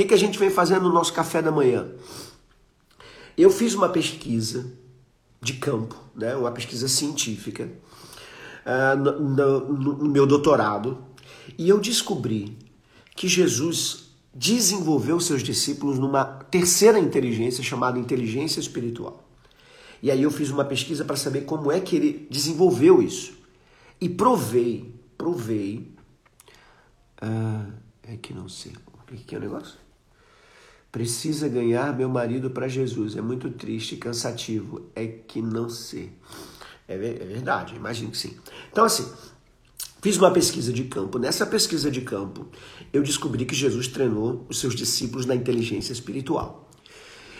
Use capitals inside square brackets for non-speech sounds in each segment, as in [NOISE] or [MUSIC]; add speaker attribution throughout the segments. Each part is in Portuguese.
Speaker 1: Que, que a gente vem fazendo no nosso café da manhã? Eu fiz uma pesquisa de campo, né, uma pesquisa científica, uh, no, no, no meu doutorado, e eu descobri que Jesus desenvolveu seus discípulos numa terceira inteligência chamada inteligência espiritual. E aí eu fiz uma pesquisa para saber como é que ele desenvolveu isso. E provei, provei. Uh, é que não sei. O que é o negócio? Precisa ganhar meu marido para Jesus. É muito triste cansativo. É que não sei. É, é verdade, imagino que sim. Então, assim, fiz uma pesquisa de campo. Nessa pesquisa de campo, eu descobri que Jesus treinou os seus discípulos na inteligência espiritual.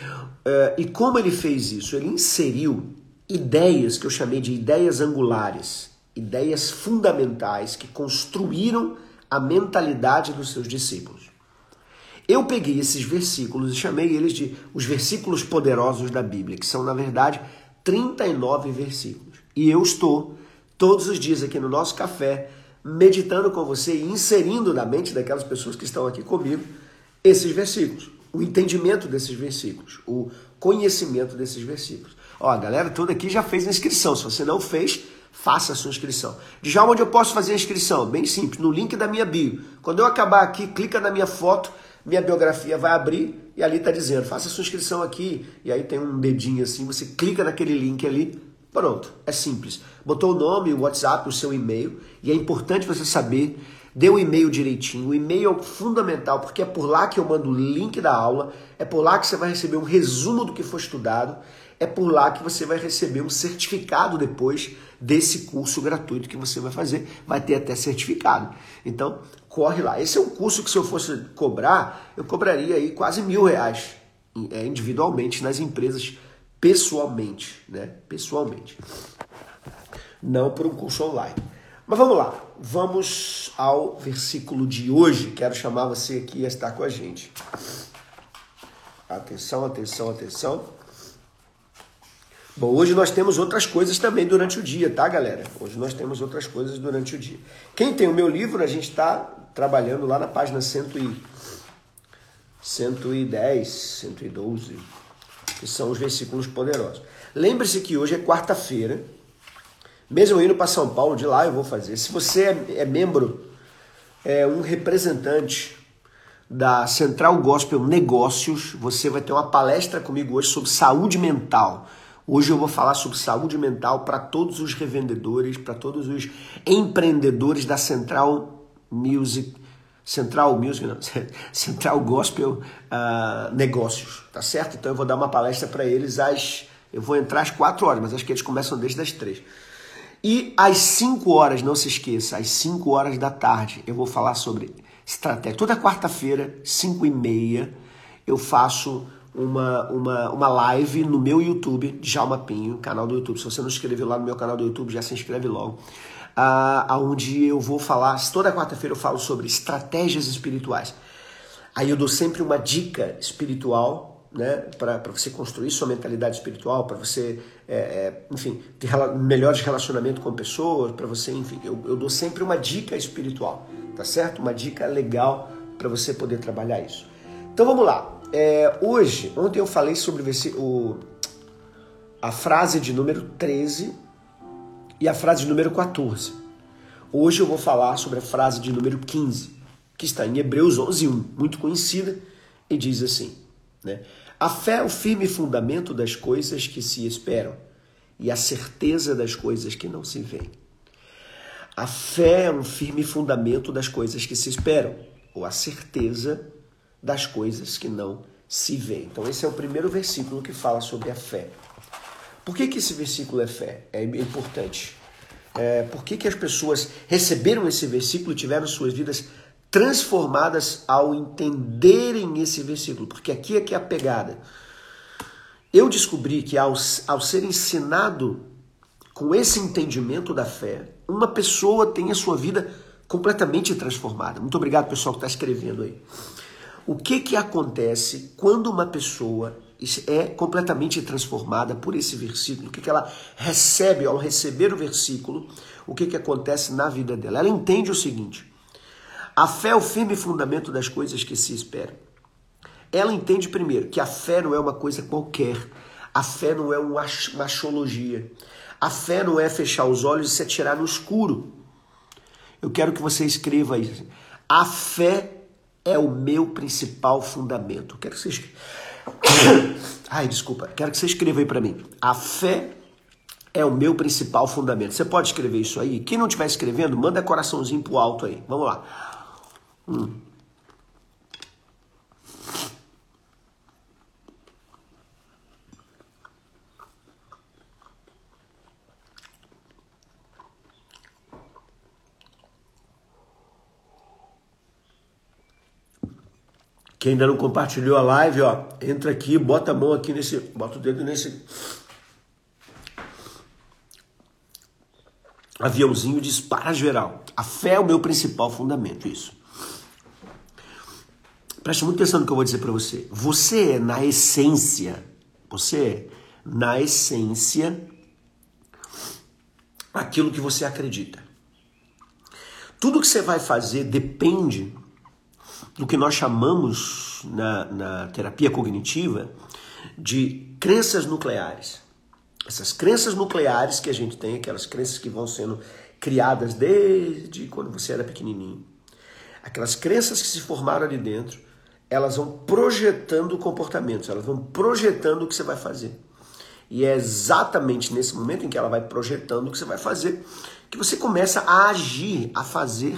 Speaker 1: Uh, e como ele fez isso? Ele inseriu ideias que eu chamei de ideias angulares, ideias fundamentais que construíram a mentalidade dos seus discípulos. Eu peguei esses versículos e chamei eles de os versículos poderosos da Bíblia, que são, na verdade, 39 versículos. E eu estou todos os dias aqui no nosso café, meditando com você e inserindo na mente daquelas pessoas que estão aqui comigo esses versículos, o entendimento desses versículos, o conhecimento desses versículos. Ó, a galera toda aqui já fez a inscrição. Se você não fez, faça a sua inscrição. Já onde eu posso fazer a inscrição? Bem simples, no link da minha bio. Quando eu acabar aqui, clica na minha foto, minha biografia vai abrir e ali está dizendo, faça sua inscrição aqui. E aí tem um dedinho assim, você clica naquele link ali, pronto, é simples. Botou o nome, o WhatsApp, o seu e-mail, e é importante você saber Dê o e-mail direitinho. O e-mail é fundamental porque é por lá que eu mando o link da aula, é por lá que você vai receber um resumo do que foi estudado, é por lá que você vai receber um certificado depois desse curso gratuito que você vai fazer. Vai ter até certificado. Então, corre lá. Esse é um curso que se eu fosse cobrar, eu cobraria aí quase mil reais é, individualmente nas empresas, pessoalmente, né? Pessoalmente. Não por um curso online. Mas vamos lá, vamos ao versículo de hoje. Quero chamar você aqui a estar com a gente. Atenção, atenção, atenção. Bom, hoje nós temos outras coisas também durante o dia, tá, galera? Hoje nós temos outras coisas durante o dia. Quem tem o meu livro, a gente está trabalhando lá na página 100 e 110, 112, que são os versículos poderosos. Lembre-se que hoje é quarta-feira, mesmo indo para São Paulo, de lá eu vou fazer. Se você é, é membro, é um representante da Central Gospel Negócios, você vai ter uma palestra comigo hoje sobre saúde mental. Hoje eu vou falar sobre saúde mental para todos os revendedores, para todos os empreendedores da Central Music, Central Music, não, [LAUGHS] Central Gospel uh, Negócios, tá certo? Então eu vou dar uma palestra para eles às, eu vou entrar às 4 horas, mas acho que eles começam desde as 3. E às 5 horas, não se esqueça, às 5 horas da tarde, eu vou falar sobre estratégia. Toda quarta-feira, 5 e meia, eu faço uma, uma, uma live no meu YouTube, Djalma Pinho, canal do YouTube. Se você não inscreveu lá no meu canal do YouTube, já se inscreve logo. Uh, onde eu vou falar, toda quarta-feira eu falo sobre estratégias espirituais. Aí eu dou sempre uma dica espiritual, né, para você construir sua mentalidade espiritual, para você, é, é, enfim, ter melhores relacionamento com pessoas, para você, enfim, eu, eu dou sempre uma dica espiritual, tá certo? Uma dica legal para você poder trabalhar isso. Então vamos lá. É, hoje, ontem eu falei sobre o, a frase de número 13 e a frase de número 14. Hoje eu vou falar sobre a frase de número 15, que está em Hebreus 11, 1, muito conhecida, e diz assim, né? A fé é o firme fundamento das coisas que se esperam e a certeza das coisas que não se veem. A fé é um firme fundamento das coisas que se esperam, ou a certeza das coisas que não se vê. Então, esse é o primeiro versículo que fala sobre a fé. Por que, que esse versículo é fé? É importante. É, por que, que as pessoas receberam esse versículo e tiveram suas vidas transformadas ao entenderem esse versículo, porque aqui é que é a pegada. Eu descobri que ao, ao ser ensinado com esse entendimento da fé, uma pessoa tem a sua vida completamente transformada. Muito obrigado, pessoal, que está escrevendo aí. O que, que acontece quando uma pessoa é completamente transformada por esse versículo? O que, que ela recebe ao receber o versículo? O que, que acontece na vida dela? Ela entende o seguinte: a fé é o firme fundamento das coisas que se esperam. Ela entende primeiro que a fé não é uma coisa qualquer. A fé não é uma machologia. A fé não é fechar os olhos e se atirar no escuro. Eu quero que você escreva isso. A fé é o meu principal fundamento. Quero que você escreva. [COUGHS] Ai, desculpa. Quero que você escreva aí para mim. A fé é o meu principal fundamento. Você pode escrever isso aí? Quem não estiver escrevendo, manda coraçãozinho pro alto aí. Vamos lá. Hum. Quem ainda não compartilhou a live, ó, entra aqui, bota a mão aqui nesse, bota o dedo nesse aviãozinho dispara geral. A fé é o meu principal fundamento, isso. Preste muita atenção no que eu vou dizer para você. Você é, na essência, você é, na essência, aquilo que você acredita. Tudo que você vai fazer depende do que nós chamamos na, na terapia cognitiva de crenças nucleares. Essas crenças nucleares que a gente tem, aquelas crenças que vão sendo criadas desde quando você era pequenininho, aquelas crenças que se formaram ali dentro, elas vão projetando comportamentos, elas vão projetando o que você vai fazer. E é exatamente nesse momento em que ela vai projetando o que você vai fazer que você começa a agir, a fazer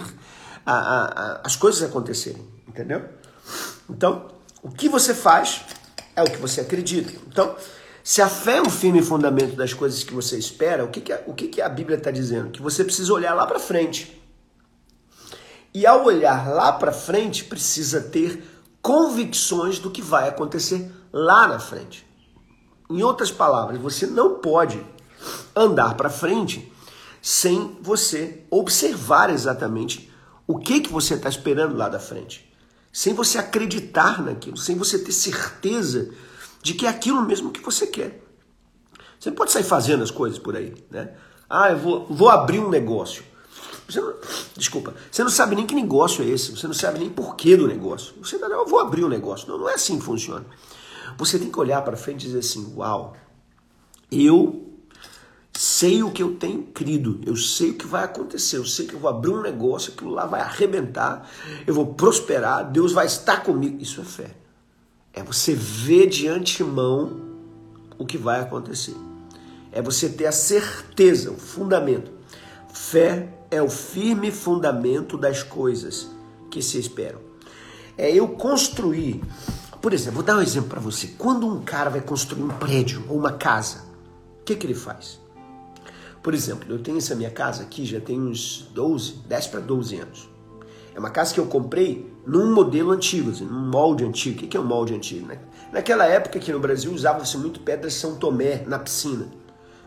Speaker 1: a, a, as coisas acontecerem. Entendeu? Então, o que você faz é o que você acredita. Então, se a fé é um firme fundamento das coisas que você espera, o que, que, o que, que a Bíblia está dizendo? Que você precisa olhar lá para frente. E ao olhar lá para frente, precisa ter convicções do que vai acontecer lá na frente. Em outras palavras, você não pode andar para frente sem você observar exatamente o que, que você está esperando lá da frente sem você acreditar naquilo, sem você ter certeza de que é aquilo mesmo que você quer. Você não pode sair fazendo as coisas por aí, né? Ah, eu vou, vou abrir um negócio. Você não, desculpa, você não sabe nem que negócio é esse, você não sabe nem porquê do negócio. Você não, eu vou abrir um negócio. Não, não é assim que funciona. Você tem que olhar para frente e dizer assim: uau, eu sei o que eu tenho crido, eu sei o que vai acontecer, eu sei que eu vou abrir um negócio, aquilo lá vai arrebentar, eu vou prosperar, Deus vai estar comigo. Isso é fé. É você ver de antemão o que vai acontecer. É você ter a certeza, o fundamento. Fé é o firme fundamento das coisas que se esperam. É eu construir. Por exemplo, vou dar um exemplo para você. Quando um cara vai construir um prédio ou uma casa, o que, que ele faz? Por exemplo, eu tenho essa minha casa aqui já tem uns 12, 10 para 12 anos. É uma casa que eu comprei num modelo antigo, assim, num molde antigo. O que é um molde antigo? Né? Naquela época aqui no Brasil usava-se muito pedras São Tomé na piscina.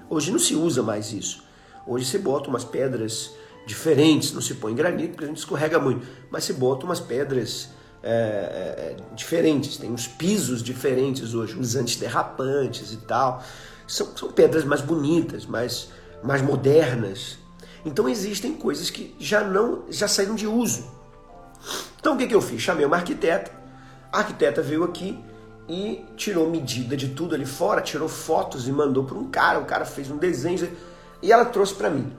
Speaker 1: Hoje não se usa mais isso. Hoje você bota umas pedras diferentes, não se põe granito porque a gente escorrega muito, mas se bota umas pedras é, é, diferentes, tem uns pisos diferentes hoje, uns antiderrapantes e tal. São, são pedras mais bonitas, mais mais modernas. Então existem coisas que já não já saíram de uso. Então o que, que eu fiz? Chamei uma arquiteta. A arquiteta veio aqui e tirou medida de tudo ali fora, tirou fotos e mandou para um cara. O cara fez um desenho e ela trouxe para mim.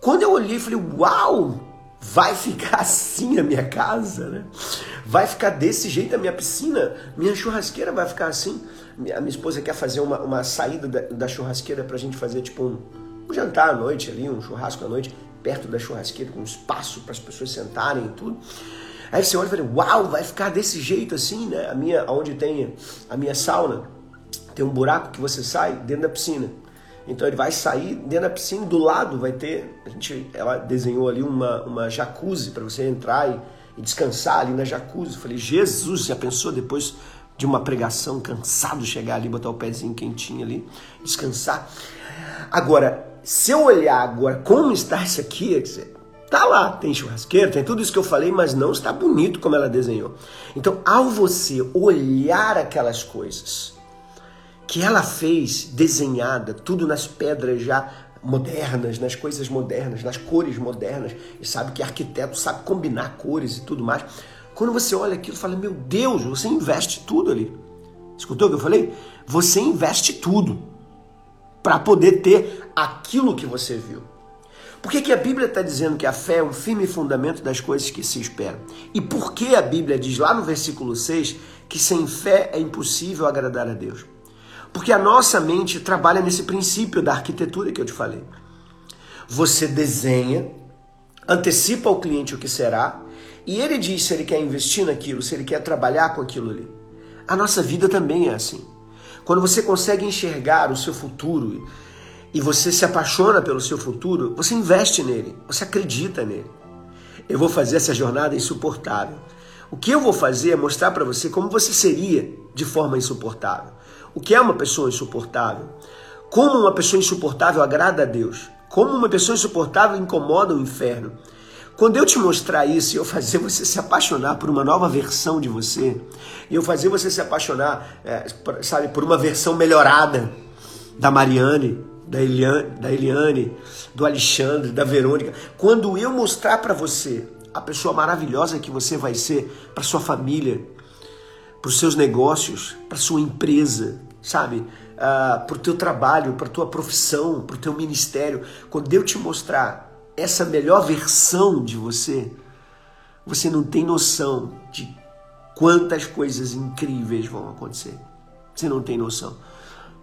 Speaker 1: Quando eu olhei, falei: Uau! Vai ficar [LAUGHS] assim a minha casa, né? Vai ficar desse jeito a minha piscina, minha churrasqueira vai ficar assim. A minha esposa quer fazer uma, uma saída da, da churrasqueira pra gente fazer tipo um, um jantar à noite ali, um churrasco à noite, perto da churrasqueira, com espaço para as pessoas sentarem e tudo. Aí você olha e fala, uau, vai ficar desse jeito assim, né? A minha, onde tem a minha sauna, tem um buraco que você sai dentro da piscina. Então ele vai sair dentro da piscina, do lado vai ter, a gente, ela desenhou ali uma, uma jacuzzi para você entrar e, e descansar ali na jacuzzi. Eu falei, Jesus, já pensou depois de uma pregação, cansado, chegar ali, botar o pezinho quentinho ali, descansar. Agora, se eu olhar agora como está isso aqui, tá lá, tem churrasqueira, tem tudo isso que eu falei, mas não está bonito como ela desenhou. Então, ao você olhar aquelas coisas que ela fez desenhada, tudo nas pedras já modernas, nas coisas modernas, nas cores modernas, e sabe que arquiteto sabe combinar cores e tudo mais. Quando você olha aquilo, fala: Meu Deus, você investe tudo ali. Escutou o que eu falei? Você investe tudo para poder ter aquilo que você viu. Por que, que a Bíblia está dizendo que a fé é um firme fundamento das coisas que se esperam? E por que a Bíblia diz lá no versículo 6 que sem fé é impossível agradar a Deus? Porque a nossa mente trabalha nesse princípio da arquitetura que eu te falei. Você desenha, antecipa ao cliente o que será, e ele diz se ele quer investir naquilo, se ele quer trabalhar com aquilo ali. A nossa vida também é assim. Quando você consegue enxergar o seu futuro e você se apaixona pelo seu futuro, você investe nele, você acredita nele. Eu vou fazer essa jornada insuportável. O que eu vou fazer é mostrar para você como você seria de forma insuportável. O que é uma pessoa insuportável? Como uma pessoa insuportável agrada a Deus? Como uma pessoa insuportável incomoda o inferno? Quando eu te mostrar isso e eu fazer você se apaixonar por uma nova versão de você, e eu fazer você se apaixonar, é, sabe, por uma versão melhorada da Mariane, da Eliane, da Eliane, do Alexandre, da Verônica, quando eu mostrar para você a pessoa maravilhosa que você vai ser para sua família, para os seus negócios, para sua empresa, sabe? Uh, ah, para o teu trabalho, para tua profissão, para o teu ministério. Quando eu te mostrar essa melhor versão de você, você não tem noção de quantas coisas incríveis vão acontecer. Você não tem noção.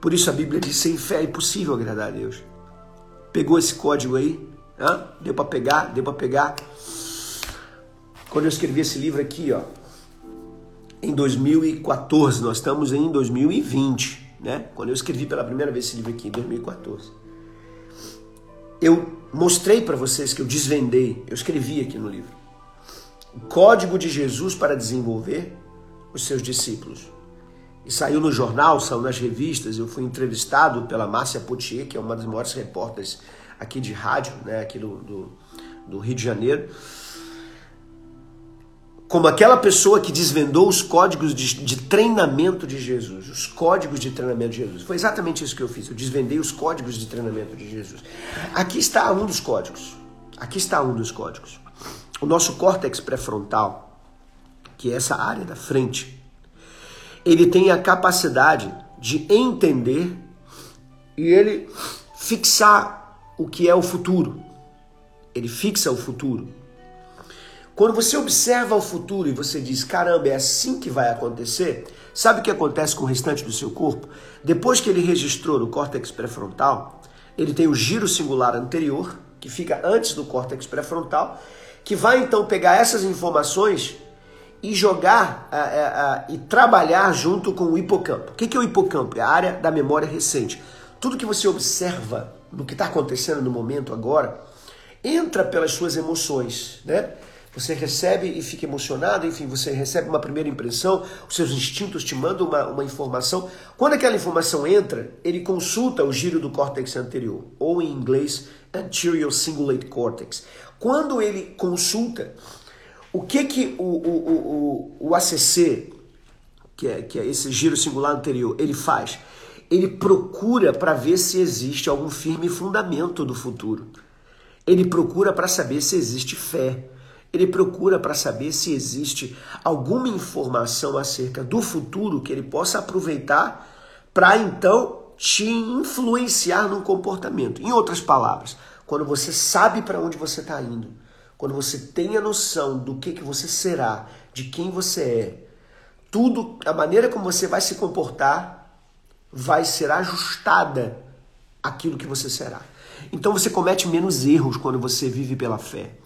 Speaker 1: Por isso a Bíblia diz: sem fé é impossível agradar a Deus. Pegou esse código aí? Hã? Deu para pegar? Deu para pegar? Quando eu escrevi esse livro aqui, ó, em 2014, nós estamos em 2020, né? Quando eu escrevi pela primeira vez esse livro aqui, em 2014 eu mostrei para vocês que eu desvendei, eu escrevi aqui no livro, o código de Jesus para desenvolver os seus discípulos. E saiu no jornal, saiu nas revistas, eu fui entrevistado pela Márcia Potier, que é uma das maiores repórteres aqui de rádio, né, aqui do, do, do Rio de Janeiro como aquela pessoa que desvendou os códigos de, de, treinamento de Jesus, os códigos de treinamento de Jesus. Foi exatamente isso que eu fiz. Eu desvendei os códigos de treinamento de Jesus. Aqui está um dos códigos. Aqui está um dos códigos. O nosso córtex pré-frontal, que é essa área da frente, ele tem a capacidade de entender e ele fixar o que é o futuro. Ele fixa o futuro. Quando você observa o futuro e você diz, caramba, é assim que vai acontecer, sabe o que acontece com o restante do seu corpo? Depois que ele registrou no córtex pré-frontal, ele tem o giro singular anterior, que fica antes do córtex pré-frontal, que vai então pegar essas informações e jogar uh, uh, uh, e trabalhar junto com o hipocampo. O que é o hipocampo? É a área da memória recente. Tudo que você observa no que está acontecendo no momento agora entra pelas suas emoções, né? Você recebe e fica emocionado, enfim, você recebe uma primeira impressão, os seus instintos te mandam uma, uma informação. Quando aquela informação entra, ele consulta o giro do córtex anterior, ou em inglês, anterior cingulate cortex. Quando ele consulta, o que que o, o, o, o ACC, que é, que é esse giro singular anterior, ele faz? Ele procura para ver se existe algum firme fundamento do futuro. Ele procura para saber se existe fé ele procura para saber se existe alguma informação acerca do futuro que ele possa aproveitar para então te influenciar no comportamento. Em outras palavras, quando você sabe para onde você está indo, quando você tem a noção do que, que você será, de quem você é, tudo, a maneira como você vai se comportar vai ser ajustada àquilo que você será. Então você comete menos erros quando você vive pela fé.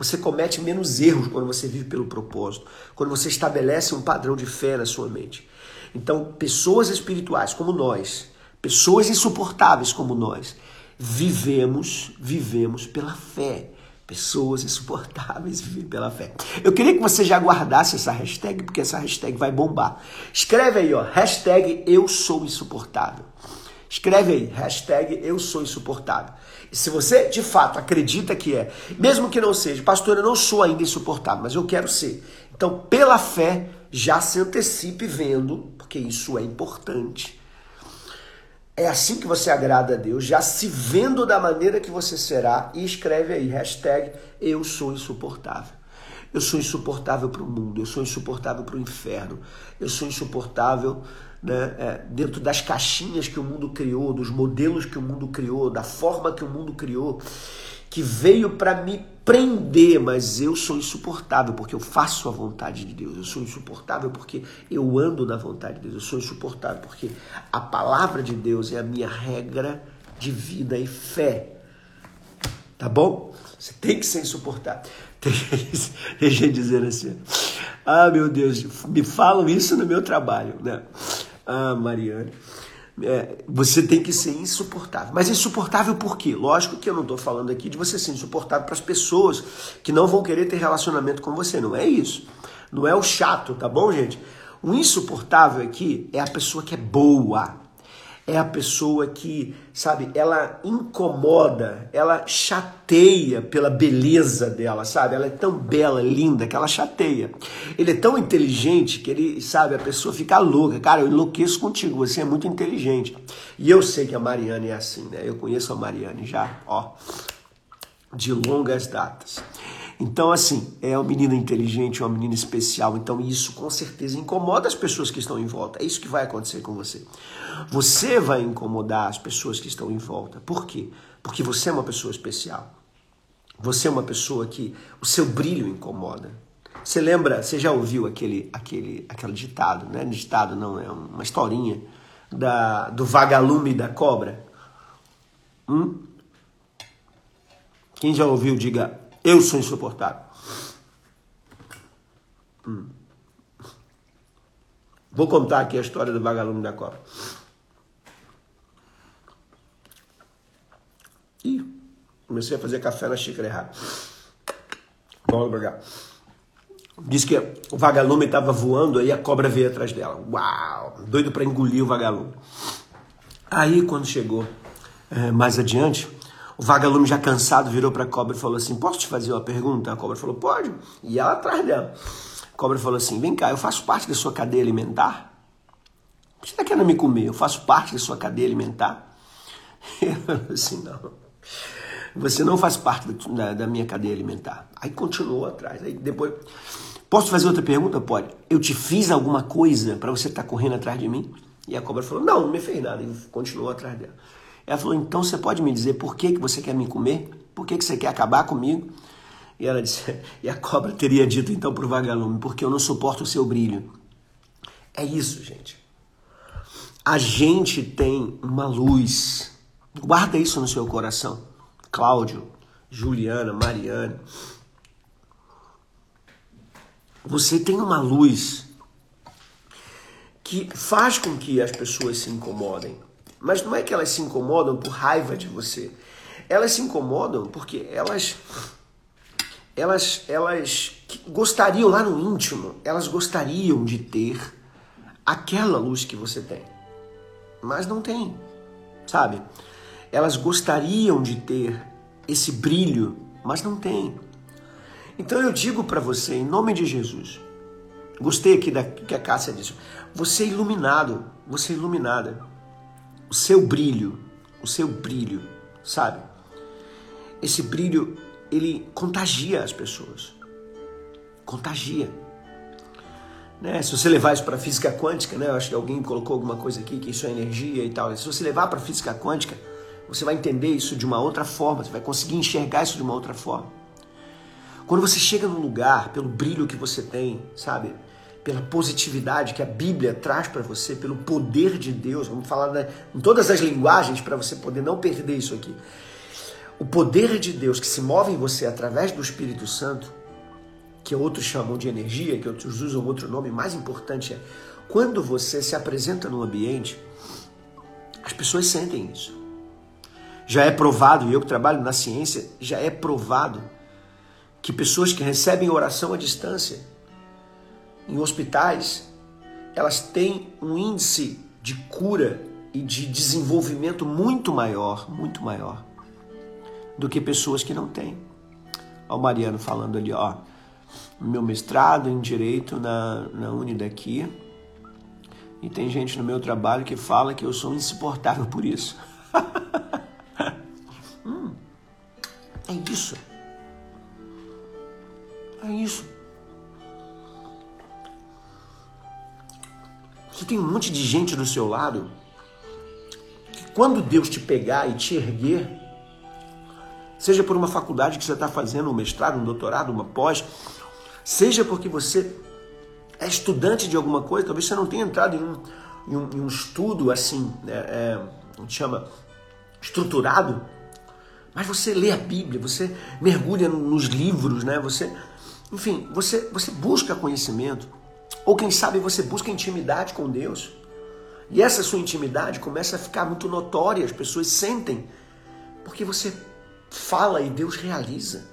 Speaker 1: Você comete menos erros quando você vive pelo propósito, quando você estabelece um padrão de fé na sua mente. Então, pessoas espirituais como nós, pessoas insuportáveis como nós, vivemos, vivemos pela fé, Pessoas insuportáveis vivem pela fé. Eu queria que você já guardasse essa hashtag, porque essa hashtag vai bombar. Escreve aí, ó, hashtag eu sou insuportável. Escreve aí, hashtag eu sou insuportável. Se você de fato acredita que é, mesmo que não seja, pastor, eu não sou ainda insuportável, mas eu quero ser. Então, pela fé, já se antecipe vendo, porque isso é importante é assim que você agrada a Deus, já se vendo da maneira que você será, e escreve aí, hashtag eu sou insuportável. Eu sou insuportável para o mundo, eu sou insuportável para o inferno, eu sou insuportável né, é, dentro das caixinhas que o mundo criou, dos modelos que o mundo criou, da forma que o mundo criou que veio para me prender, mas eu sou insuportável porque eu faço a vontade de Deus. Eu sou insuportável porque eu ando na vontade de Deus. Eu sou insuportável porque a palavra de Deus é a minha regra de vida e fé. Tá bom? Você tem que ser insuportável. [LAUGHS] Tem, gente dizendo assim: Ah, meu Deus, me falam isso no meu trabalho, né? Ah, Mariana é, você tem que ser insuportável. Mas insuportável por quê? Lógico que eu não estou falando aqui de você ser insuportável para as pessoas que não vão querer ter relacionamento com você. Não é isso. Não é o chato, tá bom, gente? O insuportável aqui é a pessoa que é boa, é a pessoa que, sabe, ela incomoda, ela chateia pela beleza dela, sabe? Ela é tão bela, linda, que ela chateia. Ele é tão inteligente que ele, sabe, a pessoa fica louca. Cara, eu enlouqueço contigo, você é muito inteligente. E eu sei que a Mariane é assim, né? Eu conheço a Mariane já, ó, de longas datas. Então, assim, é uma menina inteligente, uma menina especial. Então, isso com certeza incomoda as pessoas que estão em volta. É isso que vai acontecer com você. Você vai incomodar as pessoas que estão em volta. Por quê? Porque você é uma pessoa especial. Você é uma pessoa que o seu brilho incomoda. Você lembra, você já ouviu aquele, aquele, aquele ditado, né? Ditado não, é uma historinha da, do vagalume da cobra? Hum? Quem já ouviu, diga eu sou insuportável. Hum. Vou contar aqui a história do vagalume da cobra. Ih, comecei a fazer café na xícara errada. Vamos pegar. Diz que o vagalume estava voando e a cobra veio atrás dela. Uau! Doido para engolir o vagalume. Aí, quando chegou é, mais adiante, o vagalume já cansado virou para a cobra e falou assim: Posso te fazer uma pergunta? A cobra falou: Pode. E ela atrás dela. A cobra falou assim: Vem cá, eu faço parte da sua cadeia alimentar? Você está querendo me comer? Eu faço parte da sua cadeia alimentar? [LAUGHS] Ele falou assim: Não. Você não faz parte da, da minha cadeia alimentar. Aí continuou atrás. Aí depois. Posso fazer outra pergunta? Pode. Eu te fiz alguma coisa para você estar tá correndo atrás de mim? E a cobra falou: Não, não me fez nada. E continuou atrás dela. Ela falou: Então você pode me dizer por que, que você quer me comer? Por que, que você quer acabar comigo? E ela disse: [LAUGHS] E a cobra teria dito então para o vagalume: Porque eu não suporto o seu brilho. É isso, gente. A gente tem uma luz. Guarda isso no seu coração. Cláudio, Juliana, Mariana. Você tem uma luz que faz com que as pessoas se incomodem. Mas não é que elas se incomodam por raiva de você. Elas se incomodam porque elas elas elas gostariam lá no íntimo, elas gostariam de ter aquela luz que você tem. Mas não tem, sabe? Elas gostariam de ter esse brilho, mas não tem. Então eu digo para você, em nome de Jesus, gostei aqui da que a Cássia disse, você é iluminado, você é iluminada o seu brilho, o seu brilho, sabe? Esse brilho, ele contagia as pessoas. Contagia. Né? Se você levar isso para física quântica, né? Eu acho que alguém colocou alguma coisa aqui que isso é energia e tal. Se você levar para física quântica, você vai entender isso de uma outra forma, você vai conseguir enxergar isso de uma outra forma. Quando você chega num lugar, pelo brilho que você tem, sabe? Pela positividade que a Bíblia traz para você, pelo poder de Deus. Vamos falar né, em todas as linguagens para você poder não perder isso aqui. O poder de Deus que se move em você através do Espírito Santo, que outros chamam de energia, que outros usam outro nome, mais importante é quando você se apresenta no ambiente, as pessoas sentem isso. Já é provado, e eu que trabalho na ciência, já é provado que pessoas que recebem oração à distância em hospitais, elas têm um índice de cura e de desenvolvimento muito maior, muito maior do que pessoas que não têm. Olha o Mariano falando ali, ó, meu mestrado em Direito na, na Uni daqui, e tem gente no meu trabalho que fala que eu sou insuportável por isso. [LAUGHS] hum, é isso. É isso. Você tem um monte de gente do seu lado que quando Deus te pegar e te erguer, seja por uma faculdade que você está fazendo, um mestrado, um doutorado, uma pós, seja porque você é estudante de alguma coisa, talvez você não tenha entrado em um, em um, em um estudo assim, né, é, gente chama estruturado, mas você lê a Bíblia, você mergulha nos livros, né? Você, enfim, você, você busca conhecimento, ou quem sabe você busca intimidade com Deus. E essa sua intimidade começa a ficar muito notória, as pessoas sentem, porque você fala e Deus realiza.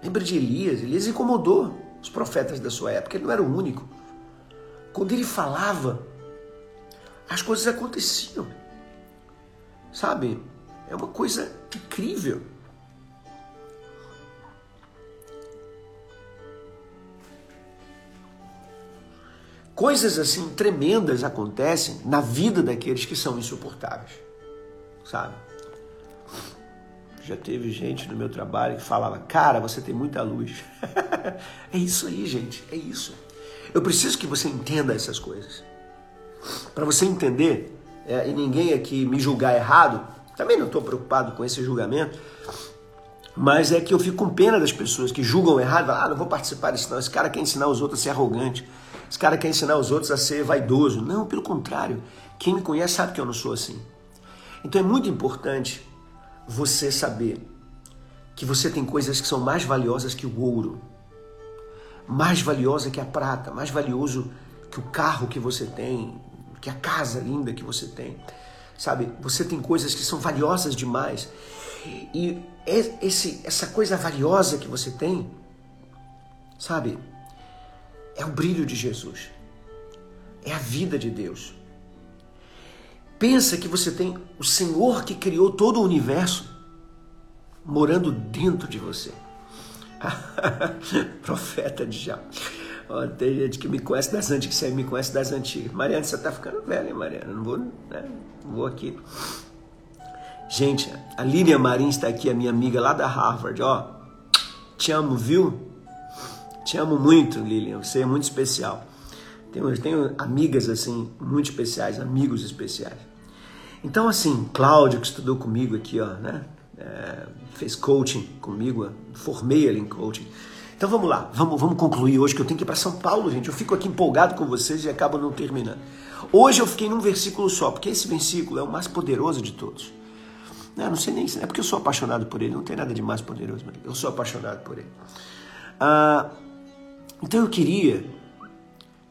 Speaker 1: Lembra de Elias? Elias incomodou os profetas da sua época, ele não era o único. Quando ele falava, as coisas aconteciam. Sabe? É uma coisa incrível. Coisas assim tremendas acontecem na vida daqueles que são insuportáveis. Sabe? Já teve gente no meu trabalho que falava: Cara, você tem muita luz. [LAUGHS] é isso aí, gente. É isso. Eu preciso que você entenda essas coisas. Para você entender, é, e ninguém aqui me julgar errado, também não estou preocupado com esse julgamento, mas é que eu fico com pena das pessoas que julgam errado, ah, não vou participar disso não, esse cara quer ensinar os outros a ser arrogante, esse cara quer ensinar os outros a ser vaidoso. Não, pelo contrário, quem me conhece sabe que eu não sou assim. Então é muito importante você saber que você tem coisas que são mais valiosas que o ouro, mais valiosa que a prata, mais valioso que o carro que você tem, que a casa linda que você tem. Sabe, você tem coisas que são valiosas demais. E esse, essa coisa valiosa que você tem, sabe, é o brilho de Jesus. É a vida de Deus. Pensa que você tem o Senhor que criou todo o universo morando dentro de você. [LAUGHS] Profeta de já. Ó, tem gente que me conhece das antigas, você me conhece das antigas. Mariana, você tá ficando velha, hein, Mariana? Não vou, né? Não vou aqui. Gente, a Lilian Marins está aqui, a minha amiga lá da Harvard, ó. Te amo, viu? Te amo muito, Lilian. Você é muito especial. Tenho, tenho amigas assim, muito especiais, amigos especiais. Então, assim, Cláudio, que estudou comigo aqui, ó, né? É, fez coaching comigo, formei ele em coaching. Então vamos lá, vamos, vamos concluir hoje que eu tenho que ir para São Paulo, gente. Eu fico aqui empolgado com vocês e acabo não terminando. Hoje eu fiquei num versículo só, porque esse versículo é o mais poderoso de todos. Não, não sei nem se é porque eu sou apaixonado por ele, não tem nada de mais poderoso, mas eu sou apaixonado por ele. Ah, então eu queria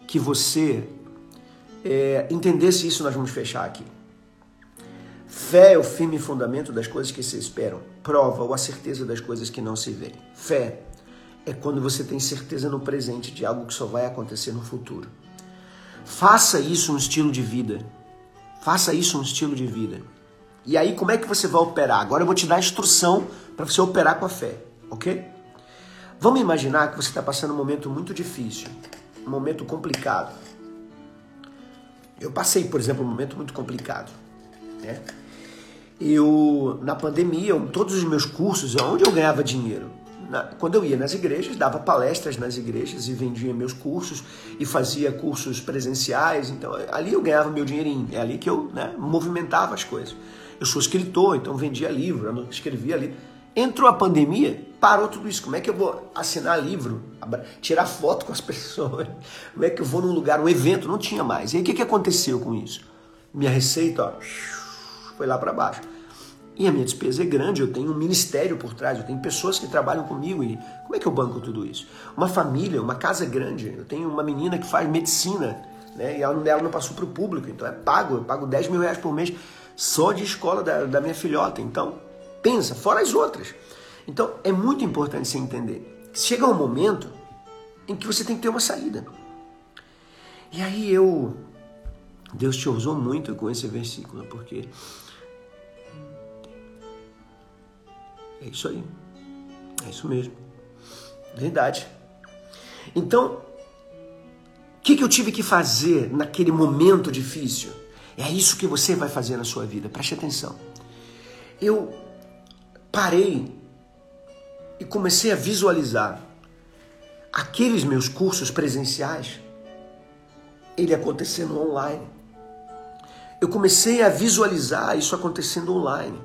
Speaker 1: que você é, entendesse isso, nós vamos fechar aqui. Fé é o firme fundamento das coisas que se esperam, prova ou a certeza das coisas que não se veem. Fé é quando você tem certeza no presente de algo que só vai acontecer no futuro. Faça isso um estilo de vida. Faça isso um estilo de vida. E aí, como é que você vai operar? Agora eu vou te dar a instrução para você operar com a fé, ok? Vamos imaginar que você está passando um momento muito difícil, um momento complicado. Eu passei, por exemplo, um momento muito complicado. Né? eu na pandemia, todos os meus cursos, onde eu ganhava dinheiro? Na, quando eu ia nas igrejas, dava palestras nas igrejas e vendia meus cursos e fazia cursos presenciais. Então, ali eu ganhava meu dinheirinho. É ali que eu né, movimentava as coisas. Eu sou escritor, então vendia livro, escrevia livro. Entrou a pandemia, parou tudo isso. Como é que eu vou assinar livro, tirar foto com as [LAUGHS] pessoas? Como é que eu vou num lugar, um evento? Não tinha mais. E aí o que, que aconteceu com isso? Minha receita, ó, foi lá para baixo. E a minha despesa é grande, eu tenho um ministério por trás, eu tenho pessoas que trabalham comigo. E como é que eu banco tudo isso? Uma família, uma casa grande. Eu tenho uma menina que faz medicina, né? E ela, ela não passou para o público, então é pago. Eu pago 10 mil reais por mês só de escola da, da minha filhota. Então, pensa, fora as outras. Então é muito importante você entender. Chega um momento em que você tem que ter uma saída. E aí eu. Deus te usou muito com esse versículo, porque. É isso aí. É isso mesmo. Verdade. Então, o que, que eu tive que fazer naquele momento difícil? É isso que você vai fazer na sua vida, preste atenção. Eu parei e comecei a visualizar aqueles meus cursos presenciais, ele acontecendo online. Eu comecei a visualizar isso acontecendo online.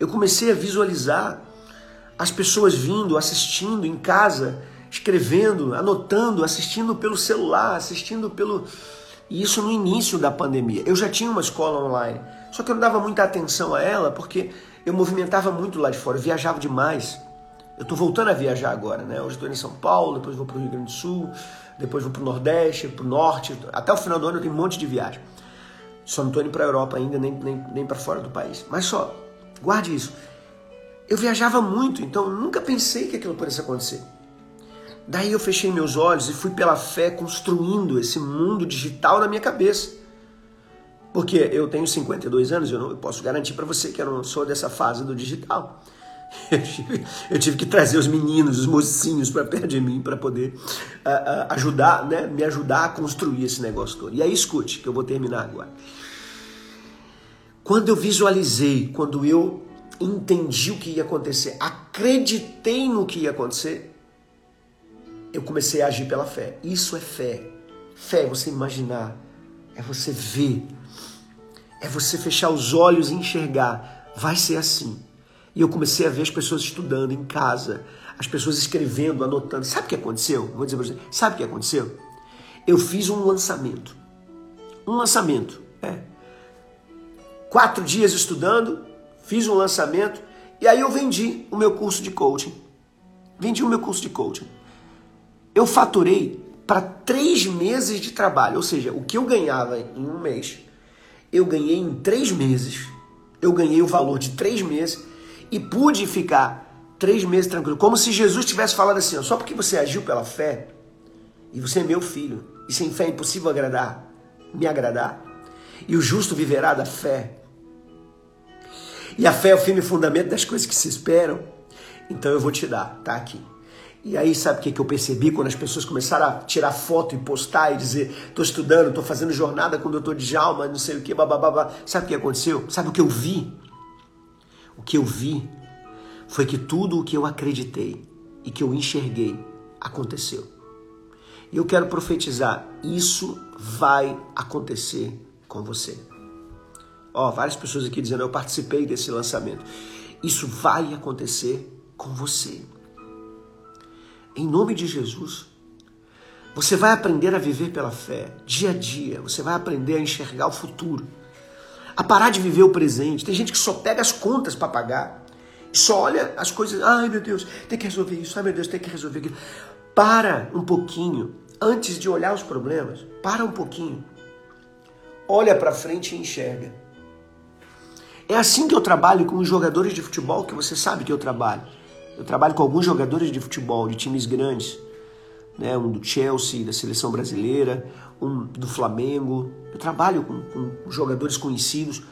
Speaker 1: Eu comecei a visualizar as pessoas vindo, assistindo em casa escrevendo, anotando, assistindo pelo celular, assistindo pelo. E isso no início da pandemia. Eu já tinha uma escola online, só que eu não dava muita atenção a ela porque eu movimentava muito lá de fora, eu viajava demais. Eu estou voltando a viajar agora, né? Hoje estou em São Paulo, depois vou para o Rio Grande do Sul, depois vou para o Nordeste, para o Norte. Até o final do ano eu tenho um monte de viagem. Só não estou indo para a Europa ainda, nem, nem, nem para fora do país. Mas só, guarde isso. Eu viajava muito, então nunca pensei que aquilo pudesse acontecer. Daí eu fechei meus olhos e fui pela fé construindo esse mundo digital na minha cabeça. Porque eu tenho 52 anos, eu não eu posso garantir para você que eu não sou dessa fase do digital. [LAUGHS] Eu tive, eu tive que trazer os meninos, os mocinhos para perto de mim para poder uh, uh, ajudar, né, me ajudar a construir esse negócio todo. E aí escute, que eu vou terminar agora. Quando eu visualizei, quando eu entendi o que ia acontecer, acreditei no que ia acontecer, eu comecei a agir pela fé. Isso é fé. Fé é você imaginar, é você ver, é você fechar os olhos e enxergar. Vai ser assim. E eu comecei a ver as pessoas estudando em casa, as pessoas escrevendo, anotando. Sabe o que aconteceu? Vou dizer para você. Sabe o que aconteceu? Eu fiz um lançamento. Um lançamento. É. Quatro dias estudando, fiz um lançamento e aí eu vendi o meu curso de coaching. Vendi o meu curso de coaching eu faturei para três meses de trabalho, ou seja, o que eu ganhava em um mês, eu ganhei em três meses. Eu ganhei o valor de três meses e pude ficar três meses tranquilo, como se Jesus tivesse falado assim: ó, só porque você agiu pela fé e você é meu filho e sem fé é impossível agradar, me agradar. E o justo viverá da fé. E a fé é o firme fundamento das coisas que se esperam. Então eu vou te dar, tá aqui. E aí, sabe o que, que eu percebi quando as pessoas começaram a tirar foto e postar e dizer: estou estudando, estou fazendo jornada com o doutor Djalma, não sei o que, babá. Sabe o que aconteceu? Sabe o que eu vi? O que eu vi foi que tudo o que eu acreditei e que eu enxerguei aconteceu. E eu quero profetizar: isso vai acontecer com você. Ó, várias pessoas aqui dizendo: eu participei desse lançamento. Isso vai acontecer com você em nome de Jesus. Você vai aprender a viver pela fé, dia a dia. Você vai aprender a enxergar o futuro, a parar de viver o presente. Tem gente que só pega as contas para pagar só olha as coisas. Ai meu Deus, tem que resolver isso. Ai meu Deus, tem que resolver aquilo. Para um pouquinho antes de olhar os problemas. Para um pouquinho. Olha para frente e enxerga. É assim que eu trabalho com os jogadores de futebol que você sabe que eu trabalho. Eu trabalho com alguns jogadores de futebol de times grandes, né? um do Chelsea, da seleção brasileira, um do Flamengo. Eu trabalho com, com jogadores conhecidos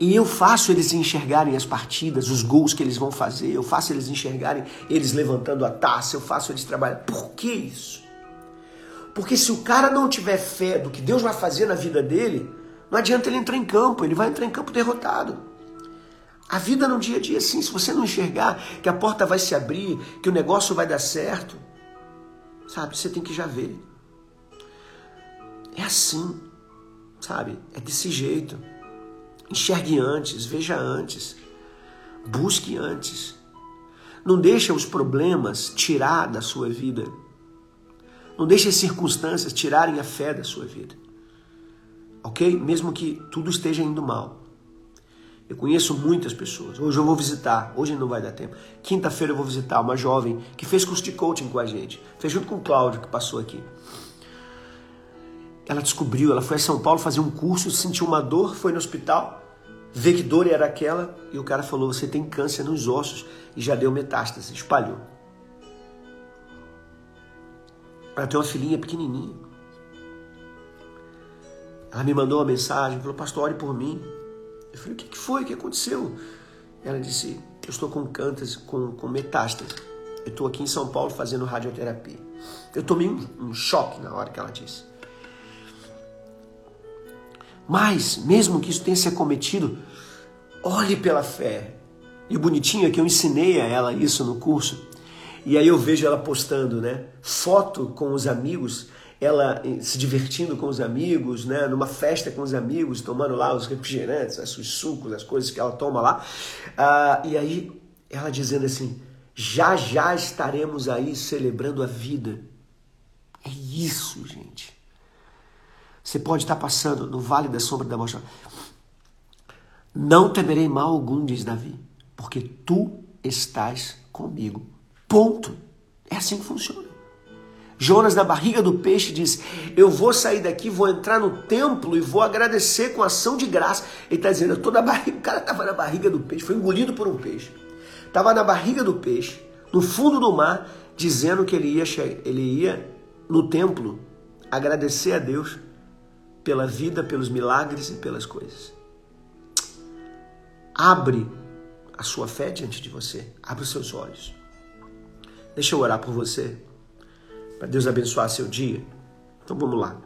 Speaker 1: e eu faço eles enxergarem as partidas, os gols que eles vão fazer, eu faço eles enxergarem eles levantando a taça, eu faço eles trabalhar. Por que isso? Porque se o cara não tiver fé do que Deus vai fazer na vida dele, não adianta ele entrar em campo, ele vai entrar em campo derrotado. A vida no dia a dia, assim, se você não enxergar que a porta vai se abrir, que o negócio vai dar certo, sabe, você tem que já ver. É assim, sabe? É desse jeito. Enxergue antes, veja antes, busque antes. Não deixe os problemas tirar da sua vida. Não deixe as circunstâncias tirarem a fé da sua vida. Ok? Mesmo que tudo esteja indo mal. Eu conheço muitas pessoas. Hoje eu vou visitar, hoje não vai dar tempo. Quinta-feira eu vou visitar uma jovem que fez curso de coaching com a gente. Fez junto com o Cláudio, que passou aqui. Ela descobriu, ela foi a São Paulo fazer um curso, sentiu uma dor, foi no hospital ver que dor era aquela e o cara falou: Você tem câncer nos ossos e já deu metástase, espalhou. Ela tem uma filhinha pequenininha. Ela me mandou uma mensagem, falou: Pastor, ore por mim. Eu falei: O que foi? O que aconteceu? Ela disse: Eu estou com câncer, com, com metástase. Eu estou aqui em São Paulo fazendo radioterapia. Eu tomei um, um choque na hora que ela disse. Mas, mesmo que isso tenha se acometido, olhe pela fé. E o bonitinho é que eu ensinei a ela isso no curso. E aí eu vejo ela postando, né? Foto com os amigos, ela se divertindo com os amigos, né? Numa festa com os amigos, tomando lá os refrigerantes, os sucos, as coisas que ela toma lá. Ah, e aí ela dizendo assim: já já estaremos aí celebrando a vida. É isso, gente. Você pode estar passando no vale da sombra da morte. Não temerei mal algum, diz Davi, porque tu estás comigo. Ponto. É assim que funciona. Jonas, na barriga do peixe, diz: Eu vou sair daqui, vou entrar no templo e vou agradecer com ação de graça. Ele está dizendo: Eu tô na barriga. O cara estava na barriga do peixe, foi engolido por um peixe. Estava na barriga do peixe, no fundo do mar, dizendo que ele ia, ele ia no templo agradecer a Deus pela vida, pelos milagres e pelas coisas. Abre a sua fé diante de você, abre os seus olhos. Deixa eu orar por você, para Deus abençoar seu dia. Então vamos lá.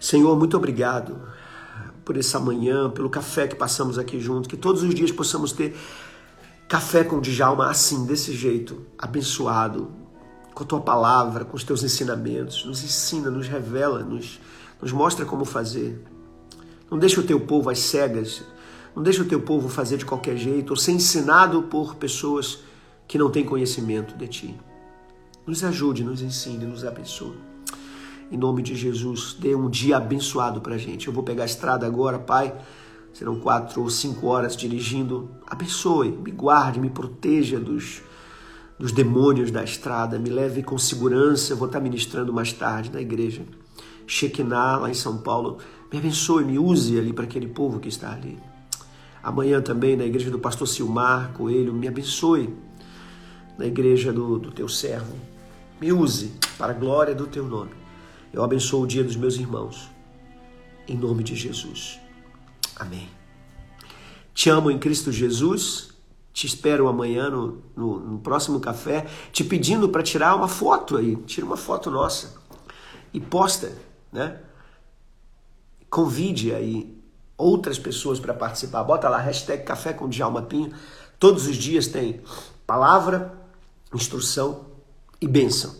Speaker 1: Senhor, muito obrigado por essa manhã, pelo café que passamos aqui junto, que todos os dias possamos ter café com o Djalma assim, desse jeito, abençoado, com a tua palavra, com os teus ensinamentos. Nos ensina, nos revela, nos nos mostra como fazer. Não deixa o teu povo às cegas. Não deixa o teu povo fazer de qualquer jeito ou ser ensinado por pessoas que não têm conhecimento de ti. Nos ajude, nos ensine, nos abençoe. Em nome de Jesus, dê um dia abençoado para gente. Eu vou pegar a estrada agora, Pai. Serão quatro ou cinco horas dirigindo. Abençoe, me guarde, me proteja dos, dos demônios da estrada. Me leve com segurança. Eu vou estar ministrando mais tarde na igreja. Shekinah, lá em São Paulo. Me abençoe, me use ali para aquele povo que está ali. Amanhã também na igreja do pastor Silmar Coelho, me abençoe. Na igreja do, do teu servo. Me use para a glória do teu nome. Eu abençoo o dia dos meus irmãos. Em nome de Jesus. Amém. Te amo em Cristo Jesus. Te espero amanhã no, no, no próximo café, te pedindo para tirar uma foto aí. Tira uma foto nossa e posta né? Convide aí outras pessoas para participar. Bota lá, hashtag Café com Djalma Pinho. Todos os dias tem palavra, instrução e bênção.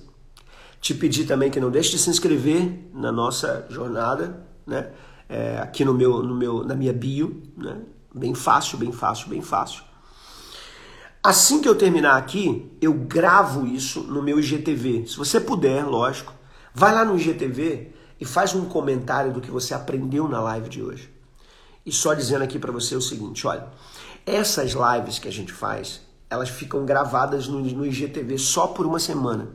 Speaker 1: Te pedir também que não deixe de se inscrever na nossa jornada, né? É, aqui no meu, no meu, na minha bio, né? Bem fácil, bem fácil, bem fácil. Assim que eu terminar aqui, eu gravo isso no meu IGTV. Se você puder, lógico, vai lá no IGTV e faz um comentário do que você aprendeu na live de hoje. E só dizendo aqui para você o seguinte, olha, essas lives que a gente faz, elas ficam gravadas no, no IGTV só por uma semana.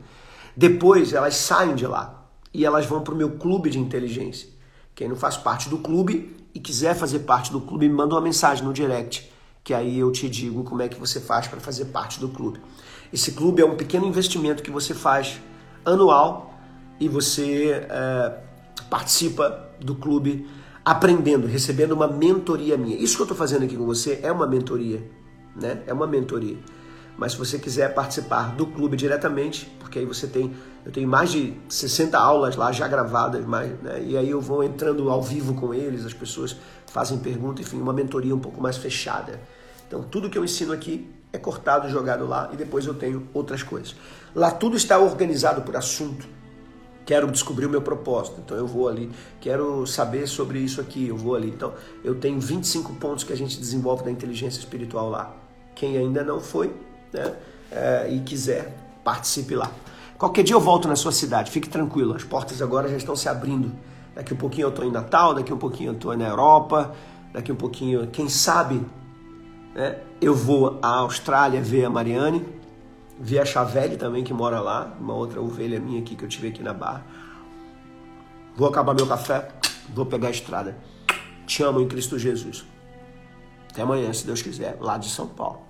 Speaker 1: Depois elas saem de lá e elas vão para o meu clube de inteligência. Quem não faz parte do clube e quiser fazer parte do clube, me manda uma mensagem no direct, que aí eu te digo como é que você faz para fazer parte do clube. Esse clube é um pequeno investimento que você faz anual e você é, participa do clube aprendendo, recebendo uma mentoria minha. Isso que eu estou fazendo aqui com você é uma mentoria, né? É uma mentoria. Mas se você quiser participar do clube diretamente, porque aí você tem, eu tenho mais de 60 aulas lá já gravadas, mais, né? e aí eu vou entrando ao vivo com eles, as pessoas fazem perguntas, enfim, uma mentoria um pouco mais fechada. Então tudo que eu ensino aqui é cortado, jogado lá e depois eu tenho outras coisas. Lá tudo está organizado por assunto quero descobrir o meu propósito, então eu vou ali, quero saber sobre isso aqui, eu vou ali. Então, eu tenho 25 pontos que a gente desenvolve da inteligência espiritual lá. Quem ainda não foi né, é, e quiser, participe lá. Qualquer dia eu volto na sua cidade, fique tranquilo, as portas agora já estão se abrindo. Daqui um pouquinho eu estou em Natal, daqui um pouquinho eu estou na Europa, daqui um pouquinho, quem sabe, né, eu vou à Austrália ver a Mariane Vi a Chavelli também, que mora lá, uma outra ovelha minha aqui que eu tive aqui na barra. Vou acabar meu café, vou pegar a estrada. Te amo em Cristo Jesus. Até amanhã, se Deus quiser, lá de São Paulo.